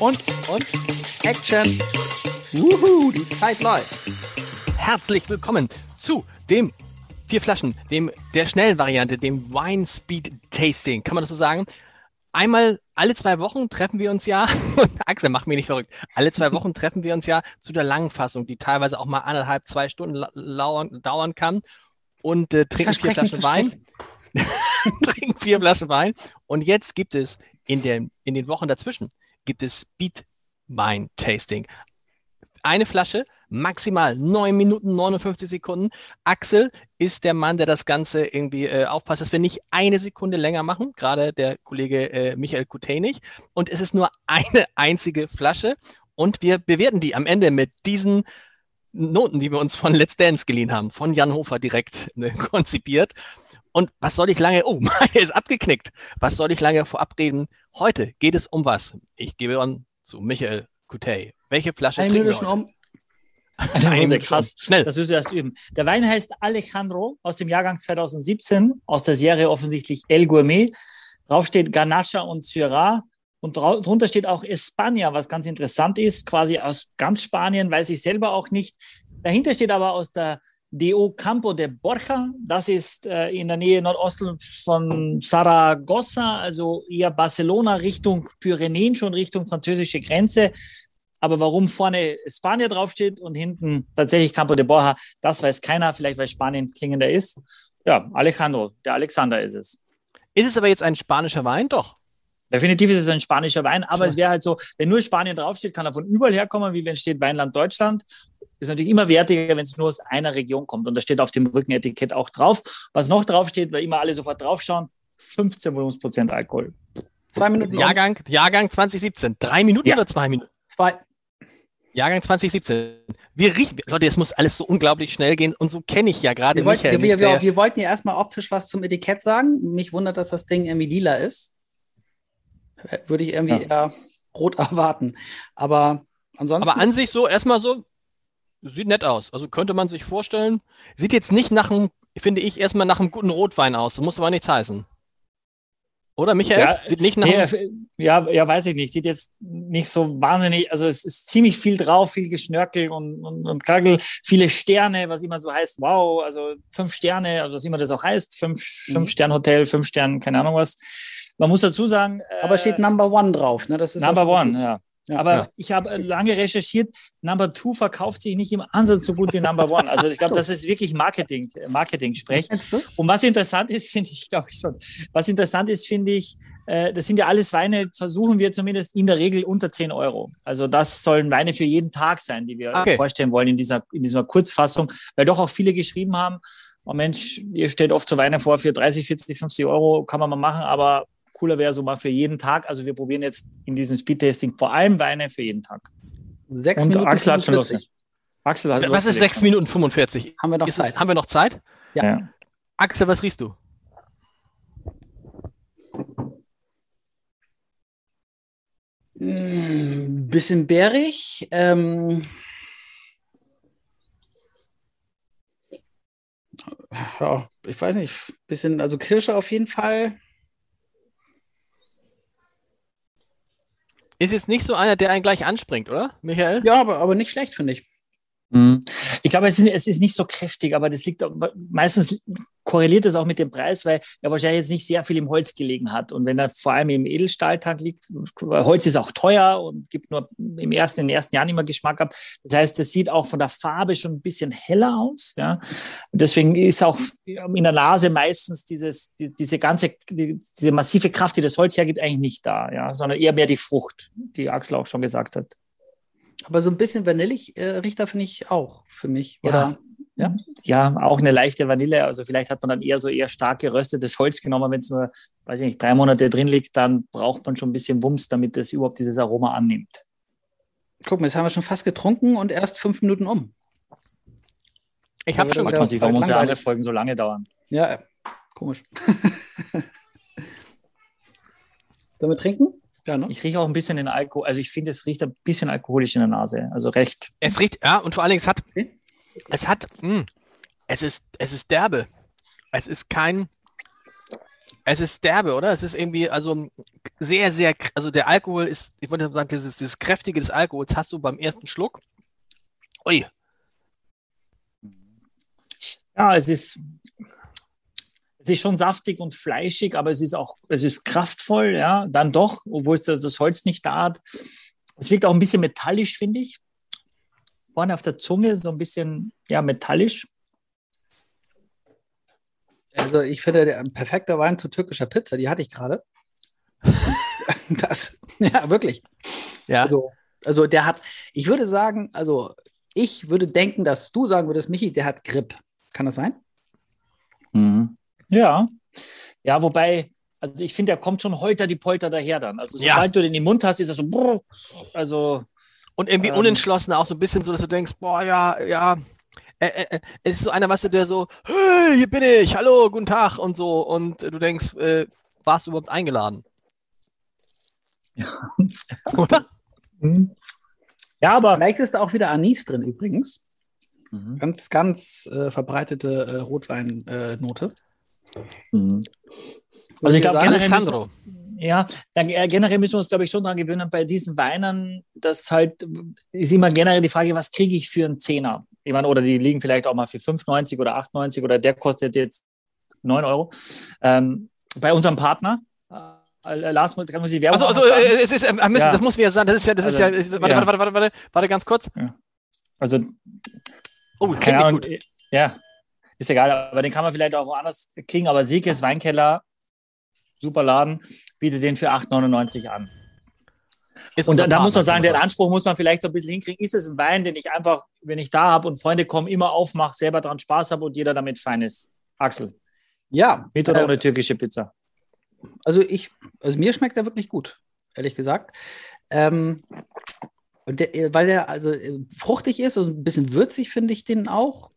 Und, und, Action. Wuhu, die Zeit läuft. Herzlich willkommen zu dem vier Flaschen, dem der schnellen Variante, dem Wine Speed Tasting. Kann man das so sagen? Einmal alle zwei Wochen treffen wir uns ja, und Axel macht mich nicht verrückt, alle zwei Wochen treffen wir uns ja zu der langen Fassung, die teilweise auch mal anderthalb, zwei Stunden dauern kann und äh, trinken vier Flaschen Wein. trinken vier Flaschen Wein. Und jetzt gibt es in, der, in den Wochen dazwischen gibt es Speed Wine Tasting. Eine Flasche, maximal 9 Minuten 59 Sekunden. Axel ist der Mann, der das Ganze irgendwie äh, aufpasst, dass wir nicht eine Sekunde länger machen, gerade der Kollege äh, Michael Kutenig. Und es ist nur eine einzige Flasche und wir bewerten die am Ende mit diesen Noten, die wir uns von Let's Dance geliehen haben, von Jan Hofer direkt ne, konzipiert. Und was soll ich lange, oh, meine ist abgeknickt. Was soll ich lange vorab reden? Heute geht es um was? Ich gebe an zu Michael Kutey. Welche Flasche Eine trinken wir um. Eine krass. Schnell. Das wirst du erst üben. Der Wein heißt Alejandro aus dem Jahrgang 2017, aus der Serie offensichtlich El Gourmet. Drauf steht Ganacha und Syrah. Und drunter steht auch España, was ganz interessant ist, quasi aus ganz Spanien, weiß ich selber auch nicht. Dahinter steht aber aus der DO Campo de Borja. Das ist äh, in der Nähe Nordosten von Saragossa, also eher Barcelona Richtung Pyrenäen, schon Richtung französische Grenze. Aber warum vorne Spanier draufsteht und hinten tatsächlich Campo de Borja, das weiß keiner, vielleicht weil Spanien klingender ist. Ja, Alejandro, der Alexander ist es. Ist es aber jetzt ein spanischer Wein? Doch. Definitiv ist es ein spanischer Wein, aber ja. es wäre halt so, wenn nur Spanien draufsteht, kann er von überall herkommen, wie wenn steht Weinland Deutschland ist natürlich immer wertiger, wenn es nur aus einer Region kommt. Und da steht auf dem Rückenetikett auch drauf. Was noch draufsteht, weil immer alle sofort draufschauen, 15 Volumensprozent Alkohol. Zwei Minuten. Jahrgang, Jahrgang 2017. Drei Minuten ja. oder zwei Minuten? Zwei. Jahrgang 2017. Wir riechen, Leute, es muss alles so unglaublich schnell gehen und so kenne ich ja gerade wir Michael. Wir, wir, wir, wollten ja erstmal optisch was zum Etikett sagen. Mich wundert, dass das Ding irgendwie lila ist. Würde ich irgendwie ja. eher rot erwarten. Aber ansonsten. Aber an sich so erstmal so Sieht nett aus. Also könnte man sich vorstellen. Sieht jetzt nicht nach einem, finde ich, erstmal nach einem guten Rotwein aus. Das muss aber nichts heißen. Oder Michael? Ja, Sieht nicht nach nee, ja, ja, weiß ich nicht. Sieht jetzt nicht so wahnsinnig, also es ist ziemlich viel drauf, viel Geschnörkel und, und, und Kragel, viele Sterne, was immer so heißt, wow, also fünf Sterne, also was immer das auch heißt, fünf, mhm. fünf Stern Hotel, fünf Sterne, keine Ahnung was. Man muss dazu sagen. Aber äh, steht Number One drauf, ne? Das ist Number One, ja. Ja, aber ja. ich habe lange recherchiert, Number Two verkauft sich nicht im Ansatz so gut wie Number One. Also ich glaube, das ist wirklich Marketing, Marketing-Sprech. Und was interessant ist, finde ich, glaube ich schon, was interessant ist, finde ich, äh, das sind ja alles Weine, versuchen wir zumindest in der Regel unter 10 Euro. Also das sollen Weine für jeden Tag sein, die wir okay. vorstellen wollen in dieser, in dieser Kurzfassung, weil doch auch viele geschrieben haben, oh Mensch, ihr stellt oft so Weine vor für 30, 40, 50 Euro, kann man mal machen, aber cooler wäre so mal für jeden Tag. Also wir probieren jetzt in diesem Speedtasting vor allem Weine für jeden Tag. Sechs Und Minuten Axel hat schon lustig. Axel hat Was ist 6 Minuten 45? Haben wir noch ist Zeit? Es, haben wir noch Zeit? Ja. ja. Axel, was riechst du? Ein bisschen bärig. Ähm, ja, ich weiß nicht, bisschen, also Kirsche auf jeden Fall. Ist jetzt nicht so einer, der einen gleich anspringt, oder, Michael? Ja, aber, aber nicht schlecht, finde ich. Mhm. Ich glaube, es ist, es nicht so kräftig, aber das liegt meistens korreliert das auch mit dem Preis, weil er wahrscheinlich jetzt nicht sehr viel im Holz gelegen hat. Und wenn er vor allem im Edelstahltank liegt, Holz ist auch teuer und gibt nur im ersten, in den ersten Jahren immer Geschmack ab. Das heißt, das sieht auch von der Farbe schon ein bisschen heller aus. Ja. deswegen ist auch in der Nase meistens dieses, die, diese ganze, die, diese massive Kraft, die das Holz hergibt, eigentlich nicht da, ja, sondern eher mehr die Frucht, die Axel auch schon gesagt hat. Aber so ein bisschen vanillig äh, riecht er, finde ich, auch für mich. Oder? Ja. ja. auch eine leichte Vanille. Also vielleicht hat man dann eher so eher stark geröstetes Holz genommen. Wenn es nur, weiß ich nicht, drei Monate drin liegt, dann braucht man schon ein bisschen Wumms, damit es überhaupt dieses Aroma annimmt. Guck mal, jetzt haben wir schon fast getrunken und erst fünf Minuten um. Ich habe schon sich, warum unsere andere Folgen so lange dauern. Ja, komisch. Sollen wir trinken? Ja, ne? Ich rieche auch ein bisschen den Alkohol. Also ich finde, es riecht ein bisschen alkoholisch in der Nase. Also recht. Es riecht, ja, und vor allen Dingen, es hat, es hat, mh, hm, es ist, es ist derbe. Es ist kein, Es ist derbe, oder? Es ist irgendwie, also sehr, sehr, also der Alkohol ist, ich wollte sagen, dieses, dieses Kräftige des Alkohols hast du beim ersten Schluck. Ui. Ja, es ist, es ist schon saftig und fleischig, aber es ist auch, es ist kraftvoll, ja, dann doch, obwohl es das Holz nicht da hat. Es wirkt auch ein bisschen metallisch, finde ich. Vorne auf der Zunge so ein bisschen, ja, metallisch. Also ich finde, der perfekte Wein zu türkischer Pizza, die hatte ich gerade. das, ja, wirklich. Ja. Also, also der hat, ich würde sagen, also ich würde denken, dass du sagen würdest, Michi, der hat Grip. Kann das sein? Mhm. Ja. Ja, wobei, also ich finde, der kommt schon holter die Polter daher dann. Also sobald ja. du den in den Mund hast, ist er so, brr, also. Und irgendwie ähm, unentschlossen auch so ein bisschen so, dass du denkst, boah, ja, ja, äh, äh, äh, es ist so einer, was du, der so, hey, hier bin ich, hallo, guten Tag und so. Und du denkst, äh, warst du überhaupt eingeladen? Ja. Oder? Mhm. Ja, aber. Vielleicht ist da auch wieder Anis drin übrigens. Mhm. Ganz, ganz äh, verbreitete äh, Rotweinnote. Mhm. Also ich glaube, Alessandro. Ja, dann, generell müssen wir uns, glaube ich, schon daran gewöhnen, bei diesen Weinen, das halt ist immer generell die Frage, was kriege ich für einen Zehner? Ich meine, oder die liegen vielleicht auch mal für 5,90 oder 8,90 oder der kostet jetzt 9 Euro. Ähm, bei unserem Partner, äh, Lars, muss ich Werbung also, also äh, es ist, äh, müssen, ja. das muss mir ja sagen, das ist ja, das also, ist ja, warte, ja. Warte, warte, warte, warte, ganz kurz. Ja. Also, oh, keine Ahnung, gut. ja, ist egal, aber den kann man vielleicht auch woanders kriegen, aber Siekes Weinkeller, super Laden, bietet den für 8,99 an. Ist und da, da muss man sagen, den Anspruch muss man vielleicht so ein bisschen hinkriegen. Ist es ein Wein, den ich einfach, wenn ich da habe und Freunde kommen, immer aufmache, selber dran Spaß habe und jeder damit fein ist? Axel. Ja. Mit oder äh, ohne türkische Pizza? Also ich, also mir schmeckt er wirklich gut, ehrlich gesagt. Ähm, und der, weil der also äh, fruchtig ist und ein bisschen würzig, finde ich den auch.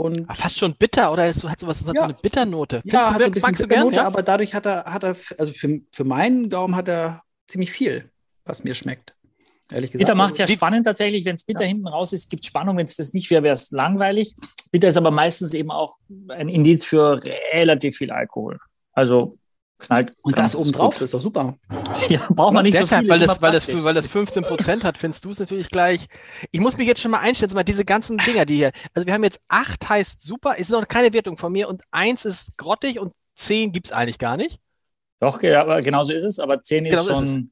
Und Ach, fast schon bitter, oder ist, hat sowas, hat ja, so eine Bitternote? Ja, hat so ein bisschen Bitternote, ja? aber dadurch hat er, hat er, also für, für meinen Gaumen hat er ziemlich viel was mir schmeckt. Ehrlich gesagt. Bitter macht es ja spannend tatsächlich, wenn es bitter ja. hinten raus ist, gibt es Spannung, wenn es das nicht wäre, wäre es langweilig. Bitter ist aber meistens eben auch ein Indiz für relativ viel Alkohol. Also knallt. Und das obendrauf gut. ist doch super. Ja, braucht man nicht deshalb, so viel. Weil das, weil, das, weil das 15 Prozent hat, findest du es natürlich gleich. Ich muss mich jetzt schon mal einstellen, mal diese ganzen Dinger, die hier. Also wir haben jetzt acht heißt super, es ist noch keine Wertung von mir und eins ist grottig und zehn gibt es eigentlich gar nicht. Doch, ja, aber genauso ist es, aber zehn ist genau schon.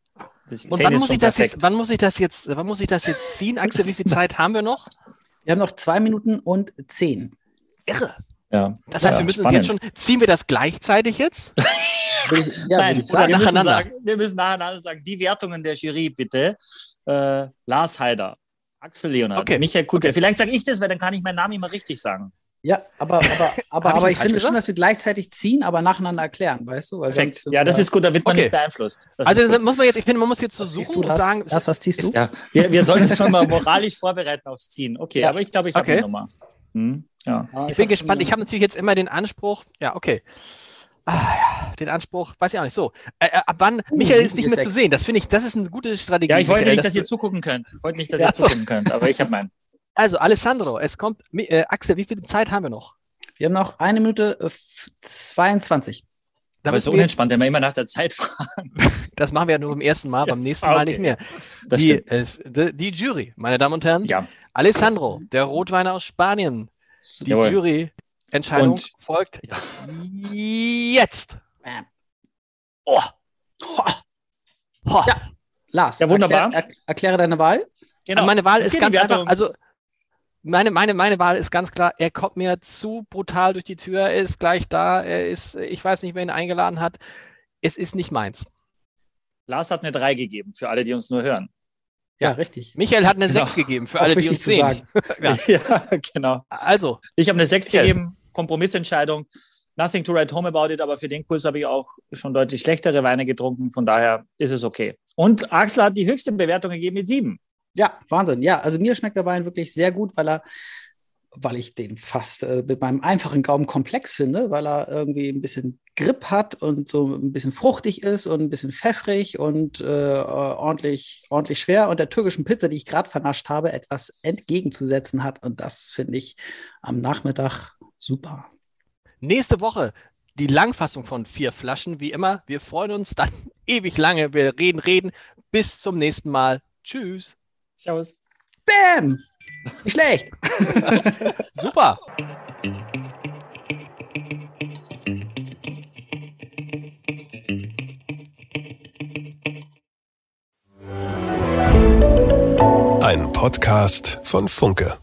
Und wann muss, ich das jetzt, wann muss ich das jetzt, wann muss ich das jetzt ziehen? Axel, wie viel Zeit haben wir noch? Wir haben noch zwei Minuten und zehn. Irre. Ja. Das heißt, ja, wir müssen spannend. jetzt schon, ziehen wir das gleichzeitig jetzt? ja, Nein, oder wir nacheinander. Müssen sagen, wir müssen nacheinander sagen, die Wertungen der Jury bitte. Äh, Lars Heider, Axel Leonard, okay. Michael Kutte. Okay. Vielleicht sage ich das, weil dann kann ich meinen Namen immer richtig sagen. Ja, aber, aber, aber, aber ich, finde schon, dass wir gleichzeitig ziehen, aber nacheinander erklären, weißt du? Perfekt. ja, das ist gut, da wird man okay. nicht beeinflusst. Das also muss man jetzt, ich finde, man muss jetzt so was suchen und sagen. Das, was ziehst du? Ja, wir, wir sollen uns schon mal moralisch vorbereiten aufs Ziehen. Okay, ja. aber ich glaube, ich habe okay. die Nummer. Hm, ja. ich, ich bin gespannt. Ich habe natürlich jetzt immer den Anspruch, ja, okay. Ah, ja, den Anspruch, weiß ich auch nicht. So, äh, äh ab wann, uh, Michael ist nicht mehr zu sehen. Das finde ich, das ist eine gute Strategie. Ja, ich wollte nicht, dass ihr zugucken könnt. Ich wollte nicht, dass ihr zugucken könnt, aber ich habe meinen. Also, Alessandro, es kommt, äh, Axel, wie viel Zeit haben wir noch? Wir haben noch eine Minute 22. Aber es ist so unentspannt, wenn wir immer nach der Zeit fragen. Das machen wir ja nur beim ersten Mal, ja, beim nächsten okay. Mal nicht mehr. Die, es, die, die, Jury, meine Damen und Herren. Ja. Alessandro, der Rotweiner aus Spanien. Die Jawohl. Jury-Entscheidung folgt jetzt. Oh. Oh. Oh. Ja, Lars, ja, wunderbar. Erklär, erkläre deine Wahl. Genau. Meine Wahl ist ganz einfach. Also, meine, meine, meine Wahl ist ganz klar, er kommt mir zu brutal durch die Tür, er ist gleich da, er ist, ich weiß nicht, wer ihn eingeladen hat. Es ist nicht meins. Lars hat eine 3 gegeben, für alle, die uns nur hören. Ja, richtig. Michael hat eine genau. 6 gegeben, für alle, die uns sehen. ja. ja. genau. Also. Ich habe eine 6 Michael. gegeben, Kompromissentscheidung. Nothing to write home about it, aber für den Kurs habe ich auch schon deutlich schlechtere Weine getrunken, von daher ist es okay. Und Axel hat die höchste Bewertung gegeben mit 7. Ja, Wahnsinn. Ja, also mir schmeckt der Wein wirklich sehr gut, weil er, weil ich den fast äh, mit meinem einfachen Gaumen komplex finde, weil er irgendwie ein bisschen Grip hat und so ein bisschen fruchtig ist und ein bisschen pfeffrig und äh, ordentlich, ordentlich schwer und der türkischen Pizza, die ich gerade vernascht habe, etwas entgegenzusetzen hat. Und das finde ich am Nachmittag super. Nächste Woche die Langfassung von vier Flaschen. Wie immer, wir freuen uns dann ewig lange. Wir reden, reden. Bis zum nächsten Mal. Tschüss. Servus. Bam! Nicht schlecht. Super. Ein Podcast von Funke.